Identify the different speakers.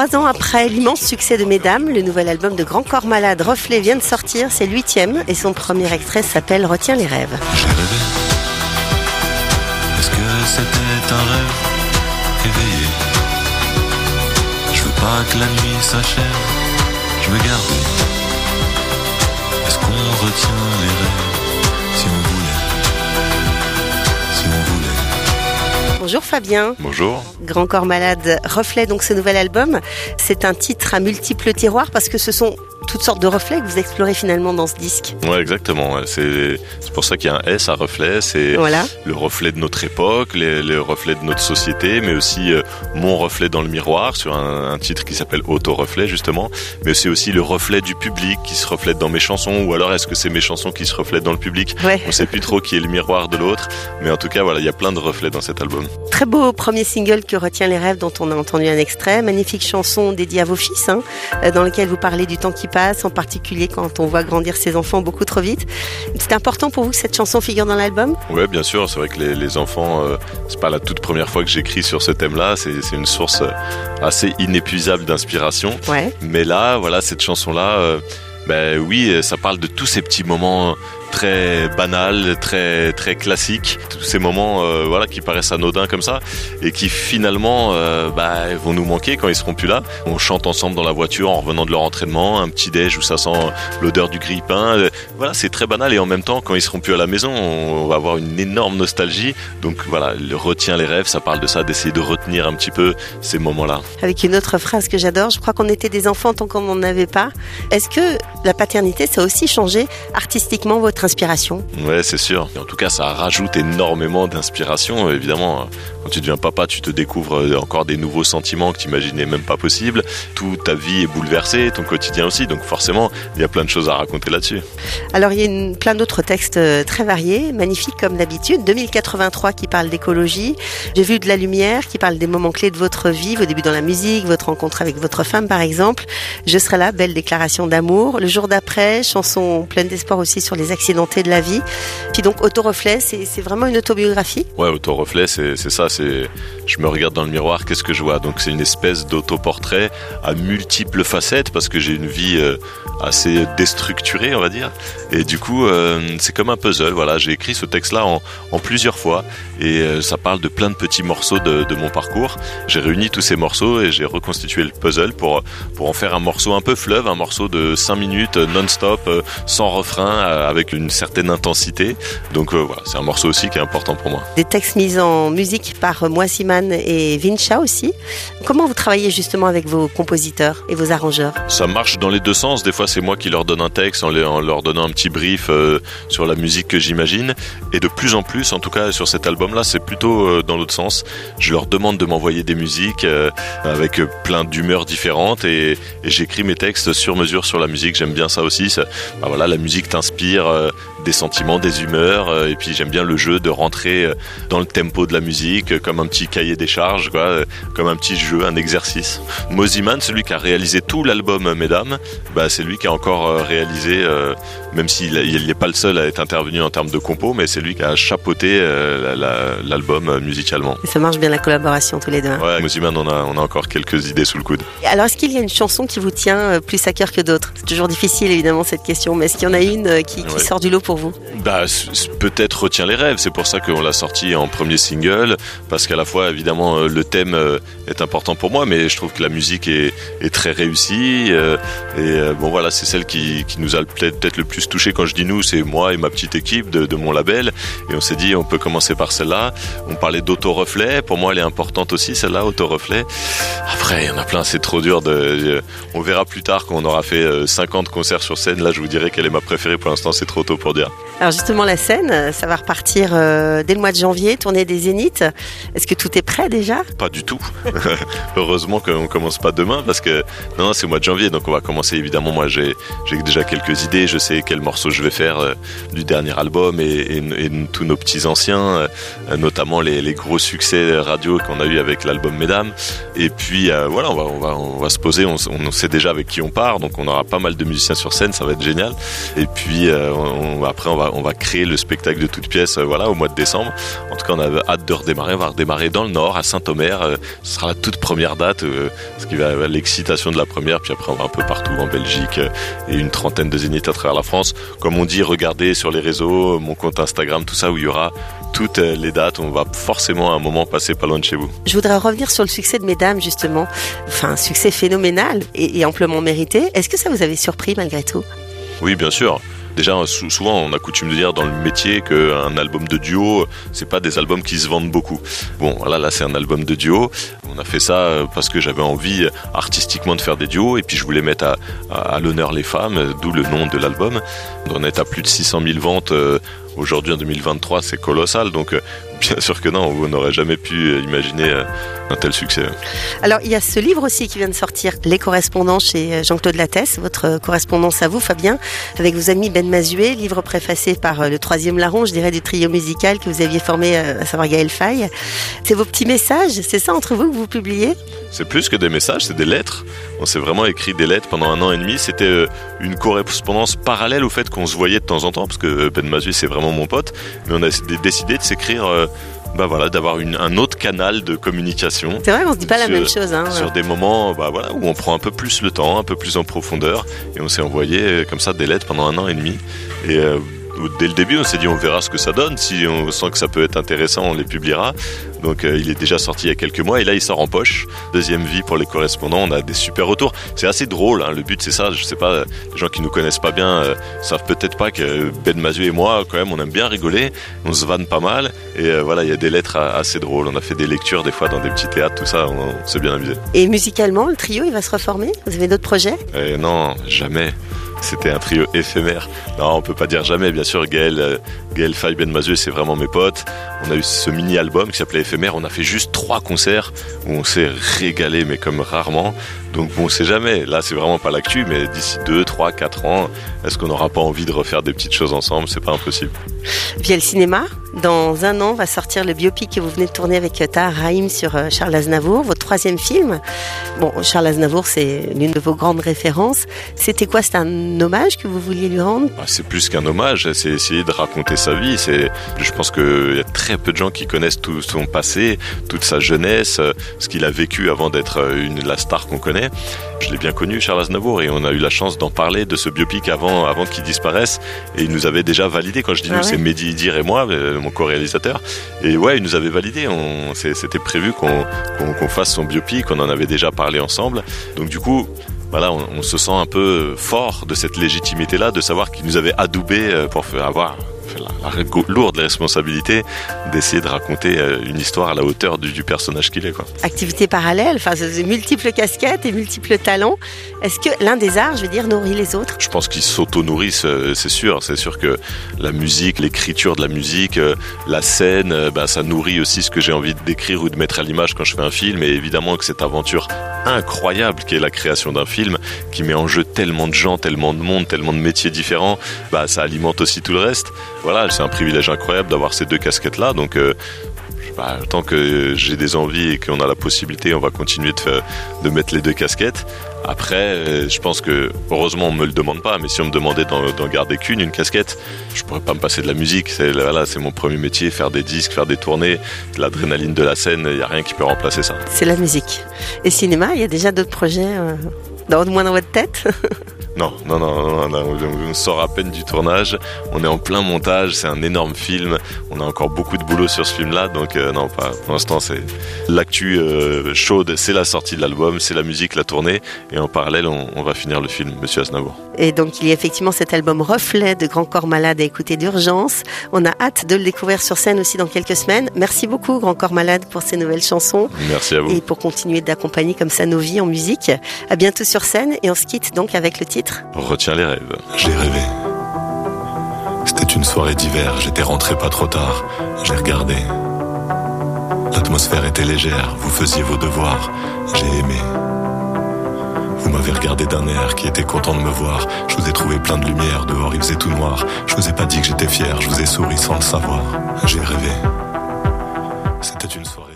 Speaker 1: Trois ans après l'immense succès de Mesdames, le nouvel album de Grand Corps Malade, Reflet, vient de sortir. C'est huitième et son premier extrait s'appelle Retiens les rêves.
Speaker 2: Je veux pas que la nuit. Je. Est-ce qu'on retient les rêves?
Speaker 1: Bonjour Fabien.
Speaker 3: Bonjour.
Speaker 1: Grand Corps Malade, Reflet, donc ce nouvel album. C'est un titre à multiples tiroirs parce que ce sont toutes sortes de reflets que vous explorez finalement dans ce disque.
Speaker 3: Ouais, exactement. C'est pour ça qu'il y a un S à reflet. C'est
Speaker 1: Voilà.
Speaker 3: le reflet de notre époque, les, le reflet de notre société, mais aussi euh, mon reflet dans le miroir sur un, un titre qui s'appelle Auto-reflet justement. Mais c'est aussi le reflet du public qui se reflète dans mes chansons, ou alors est-ce que c'est mes chansons qui se reflètent dans le public?
Speaker 1: Ouais.
Speaker 3: On sait plus trop qui est le miroir de l'autre, mais en tout cas voilà, il y a plein de reflets dans cet album.
Speaker 1: Très beau premier single que retient les rêves dont on a entendu un extrait. Magnifique chanson dédiée à vos fils, hein, euh, dans lequel vous parlez du temps qui passe, en particulier quand on voit grandir ses enfants beaucoup trop vite. C'est important pour vous que cette chanson figure dans l'album?
Speaker 3: Ouais, bien sûr. C'est vrai que les, les enfants, euh, c'est pas la toute première fois que j'écris sur ce thème-là. C'est une source euh, assez inépuisable d'inspiration.
Speaker 1: Ouais.
Speaker 3: Mais là, voilà, cette chanson-là, euh, ben oui, ça parle de tous ces petits moments très banals, très très classiques, tous ces moments, euh, voilà, qui paraissent anodins comme ça et qui finalement, euh, bah, vont nous manquer quand ils seront plus là. On chante ensemble dans la voiture en revenant de leur entraînement, un petit déj où ça sent l'odeur du grille-pain. Euh, Voilà, c'est très banal et en même temps, quand ils seront plus à la maison, on va avoir une énorme nostalgie. Donc voilà, le retient les rêves, ça parle de ça, d'essayer de retenir un petit peu ces moments-là.
Speaker 1: Avec une autre phrase que j'adore, je crois qu'on était des enfants tant qu'on n'en avait pas. Est-ce que la paternité, ça a aussi changé artistiquement votre inspiration
Speaker 3: Ouais, c'est sûr. En tout cas, ça rajoute énormément d'inspiration. Évidemment, quand tu deviens papa, tu te découvres euh, encore des nouveaux sentiments que tu imaginais même pas possible. Toute ta vie est bouleversée, ton quotidien aussi. Donc forcément, il y a plein de choses à raconter là-dessus.
Speaker 1: Alors, il y a une- plein d'autres textes euh, très variés, magnifiques comme d'habitude. 2083 qui parle d'écologie. J'ai vu de la lumière qui parle des moments clés de votre vie, vos débuts dans la musique, votre rencontre avec votre femme par exemple. Je serai là, belle déclaration d'amour. Le jour d'après, chanson pleine d'espoir aussi sur les accidentés de la vie. Puis donc, autoreflet, c'est vraiment une autobiographie.
Speaker 3: Ouais, autoreflet, c'est ça. C'est je me regarde dans le miroir, qu'est-ce que je vois? Donc c'est une espèce d'autoportrait à multiples facettes parce que j'ai une vie euh, assez déstructurée, on va dire. Et du coup, euh, c'est comme un puzzle. Voilà, j'ai écrit ce texte-là en plusieurs fois et euh, ça parle de plein de petits morceaux de, de mon parcours. J'ai réuni tous ces morceaux et j'ai reconstitué le puzzle pour pour en faire un morceau un peu fleuve, un morceau de 5 minutes euh, non-stop, euh, sans refrain, avec une certaine intensité. Donc euh, voilà, c'est un morceau aussi qui est important pour moi.
Speaker 1: Des textes mis en musique par Moisiman et Vincha aussi. Comment vous travaillez justement avec vos compositeurs et vos arrangeurs?
Speaker 3: Ça marche dans les deux sens. Des fois, c'est moi qui leur donne un texte en, les- en leur donnant un petit brief euh, sur la musique que j'imagine. Et de plus en plus, en tout cas sur cet c'est plutôt euh, dans l'autre sens. Je leur demande de m'envoyer des musiques euh, avec euh, plein d'humeurs différentes et, j'écris mes textes sur mesure sur la musique. J'aime bien ça aussi. Bah voilà, la musique t'inspire des sentiments, des humeurs. et puis j'aime bien le jeu de rentrer dans le tempo de la musique, comme un petit cahier des charges, comme un petit jeu, un exercice. Moziman, celui qui a réalisé tout l'album Mesdames, bah, c'est lui qui a encore réalisé, même s'il n'est pas le seul à être intervenu en termes de compo, mais c'est lui qui a chapeauté euh, la- la- euh, musicalement.
Speaker 1: Et ça marche bien la collaboration tous les deux. hein.
Speaker 3: Ouais, Moziman, on a, on a encore quelques idées sous le coude.
Speaker 1: Alors, est-ce qu'il y a une chanson qui vous tient euh, plus à cœur que d'autres? C'est toujours difficile, évidemment, cette question, mais est-ce qu'il y en a une euh, qui, qui
Speaker 3: Ouais.
Speaker 1: sort du lot pour vous?
Speaker 3: Bah, peut-être Retiens les rêves. C'est pour ça qu'on l'a sorti en premier single, parce qu'à la fois, évidemment, le thème est important pour moi, mais je trouve que la musique est, est très réussie. Et bon, voilà, c'est celle qui, qui nous a peut-être peut-être le plus touché. Quand je dis nous, c'est moi et ma petite équipe de, de mon label. Et on s'est dit, on peut commencer par celle-là. On parlait d'autoreflet. Pour moi, elle est importante aussi, celle-là, autoreflet. Après, il y en a plein, c'est trop dur de. euh, On verra plus tard quand on aura fait euh, 50 concerts sur scène. Là, je vous dirai quelle est ma préférée. Pour l'instant, c'est trop tôt pour dire.
Speaker 1: Alors, justement, la scène, euh, ça va repartir euh, dès le mois de janvier, tournée des Zéniths. Est-ce que tout est prêt déjà?
Speaker 3: Pas du tout. Heureusement qu'on commence pas demain parce que non, non, c'est au mois de janvier, donc on va commencer évidemment. Moi, j'ai déjà quelques idées. Je sais quel morceau je vais faire euh, du dernier album et, et- et tous nos petits anciens, euh, les, gros succès radio qu'on a eu avec l'album Mesdames. Et puis euh, voilà, on va, se poser. On, sait déjà avec qui on part, donc on aura pas mal de musiciens sur scène. Ça va être génial. Et puis euh, après, on va, créer le spectacle de toutes pièces, voilà, au mois de décembre. En tout cas, on a hâte de redémarrer. On va redémarrer dans le Nord, à Saint-Omer. ce sera la toute première date, ce qui va l'excitation de la première. Puis après, on va un peu partout en Belgique et une trentaine de zéniths à travers la France. Comme on dit, regardez sur les réseaux, mon compte Instagram, tout ça, où il y aura toutes les dates. On va forcément à un moment passer pas loin de chez vous.
Speaker 1: Je voudrais revenir sur le succès de Mesdames, justement. Enfin, un succès phénoménal et, amplement mérité. Est-ce que ça vous avait surpris malgré tout?
Speaker 3: Oui, bien sûr. Déjà, souvent, on a coutume de dire dans le métier qu'un album de duo, c'est pas des albums qui se vendent beaucoup. Bon, voilà, là, c'est un album de duo. On a fait ça euh, parce que j'avais envie artistiquement de faire des duos et puis je voulais mettre à, l'honneur les femmes, d'où le nom de l'album. On est à plus de 600 000 ventes euh, aujourd'hui en 2023, c'est colossal. Donc, euh, bien sûr que non, on n'aurait jamais pu imaginer un tel succès.
Speaker 1: Alors, il y a ce livre aussi qui vient de sortir, Les correspondants chez Jean-Claude Lattès, votre correspondance à vous, Fabien, avec vos amis Ben Mazuet, livre préfacé par le troisième larron, je dirais, du trio musical que vous aviez formé, à savoir Gaël Faye. C'est vos petits messages, c'est ça entre vous que vous publiez?
Speaker 3: C'est plus que des messages, c'est des lettres. On s'est vraiment écrit des lettres pendant un an et demi. C'était une correspondance parallèle au fait qu'on se voyait de temps en temps, parce que Ben Mazuet, c'est vraiment mon pote. Mais on a décidé de s'écrire bah voilà, d'avoir un autre canal de communication.
Speaker 1: C'est vrai qu'on se dit pas la même chose. Hein,
Speaker 3: sur des moments bah voilà, où on prend un peu plus le temps, un peu plus en profondeur. Et on s'est envoyé euh, comme ça des lettres pendant un an et demi. Et euh, dès le début, on s'est dit on verra ce que ça donne. Si on sent que ça peut être intéressant, on les publiera. Donc euh, il est déjà sorti il y a quelques mois et là il sort en poche. Deuxième vie pour les correspondants, on a des super retours. C'est assez drôle, hein. le but c'est ça. Je sais pas, les gens qui nous connaissent pas bien euh, savent peut-être pas que Ben Mazu et moi, quand même, on aime bien rigoler. On se vanne pas mal et euh, voilà, il y a des lettres assez drôles. On a fait des lectures des fois dans des petits théâtres, tout ça, on, s'est bien amusé.
Speaker 1: Et musicalement, le trio il va se reformer? Vous avez d'autres projets?
Speaker 3: Non, jamais c'était un trio éphémère. Non, on peut pas dire jamais. Bien sûr, Gaël, Gaël Faye, Ben Mazué, c'est vraiment mes potes. On a eu ce mini-album qui s'appelait Éphémère. On a fait juste trois concerts où on s'est régalé, mais comme rarement. Donc bon, on sait jamais. Là, c'est vraiment pas l'actu, mais d'ici 2, 3, 4 ans, est-ce qu'on n'aura pas envie de refaire des petites choses ensemble? C'est pas impossible.
Speaker 1: Via le cinéma, dans un an va sortir le biopic que vous venez de tourner avec Tahar Rahim sur euh, Charles Aznavour, votre troisième film. Bon, Charles Aznavour, c'est l'une de vos grandes références. C'était quoi? C'est un hommage que vous vouliez lui rendre?
Speaker 3: Ah, C'est plus qu'un hommage, c'est essayer de raconter sa vie. C'est, je pense qu'il y a très peu de gens qui connaissent tout son passé, toute sa jeunesse, euh, ce qu'il a vécu avant d'être euh, une la star qu'on connaît. Je l'ai bien connu, Charles Aznavour, et on a eu la chance d'en parler de ce biopic avant, avant qu'il disparaisse. Et il nous avait déjà validé. Quand je dis ah nous, c'est Mehdi Idir et moi, euh, mon co-réalisateur. Et ouais, il nous avait validé. C'était prévu qu'on fasse son biopic. On en avait déjà parlé ensemble. Donc du coup, voilà, on, on, se sent un peu fort de cette légitimité-là, de savoir qu'il nous avait adoubé euh, pour avoir la, lourde responsabilité d'essayer de raconter euh, une histoire à la hauteur du, personnage qu'il est. Quoi.
Speaker 1: Activité parallèle, enfin, multiples casquettes et multiples talents. Est-ce que l'un des arts, je veux dire, nourrit les autres?
Speaker 3: Je pense qu'ils s'auto-nourrissent, euh, c'est sûr. C'est sûr que la musique, l'écriture de la musique, euh, la scène, bah, ça nourrit aussi ce que j'ai envie d'écrire ou de mettre à l'image quand je fais un film. Et évidemment que cette aventure incroyable qui est la création d'un film, qui met en jeu tellement de gens, tellement de monde, tellement de métiers différents, bah, ça alimente aussi tout le reste voilà, c'est un privilège incroyable d'avoir ces deux casquettes-là. Donc, euh, bah, tant que j'ai des envies et qu'on a la possibilité, on va continuer de, de mettre les deux casquettes. Après, euh, je pense que heureusement on me le demande pas, mais si on me demandait d'en garder qu'une, une casquette, je pourrais pas me passer de la musique. C'est c'est mon premier métier, faire des disques, faire des tournées, l'adrénaline de la scène, il y a rien qui peut remplacer ça.
Speaker 1: C'est la musique. Et cinéma, il y a déjà d'autres projets, euh, dans, moins dans votre tête?
Speaker 3: Non, non, non, on sort à peine du tournage, on est en plein montage, c'est un énorme film, on a encore beaucoup boulot sur ce film-là, donc euh, non, pas pour l'instant, c'est l'actu euh, chaude, c'est la sortie de l'album, c'est la musique, la tournée, et en parallèle, on, va finir le film, Monsieur Aznavour.
Speaker 1: Et donc, il y a effectivement cet album Reflet de Grand Corps Malade à écouter d'urgence. On a hâte de le découvrir sur scène aussi dans quelques semaines. Merci beaucoup, Grand Corps Malade, pour ces nouvelles chansons.
Speaker 3: Merci à vous.
Speaker 1: Et pour continuer d'accompagner comme ça nos vies en musique. À bientôt sur scène, et on se quitte donc avec le titre
Speaker 3: Retiens les rêves.
Speaker 2: J'ai rêvé. C'était une soirée d'hiver, j'étais rentré pas trop tard. J'ai regardé. L'atmosphère était légère, vous faisiez vos devoirs. J'ai aimé. Vous m'avez regardé d'un air qui était content de me voir. Je vous ai trouvé plein de lumière, dehors il faisait tout noir. Je vous ai pas dit que j'étais fier, je vous ai souri sans le savoir. J'ai rêvé. C'était une soirée.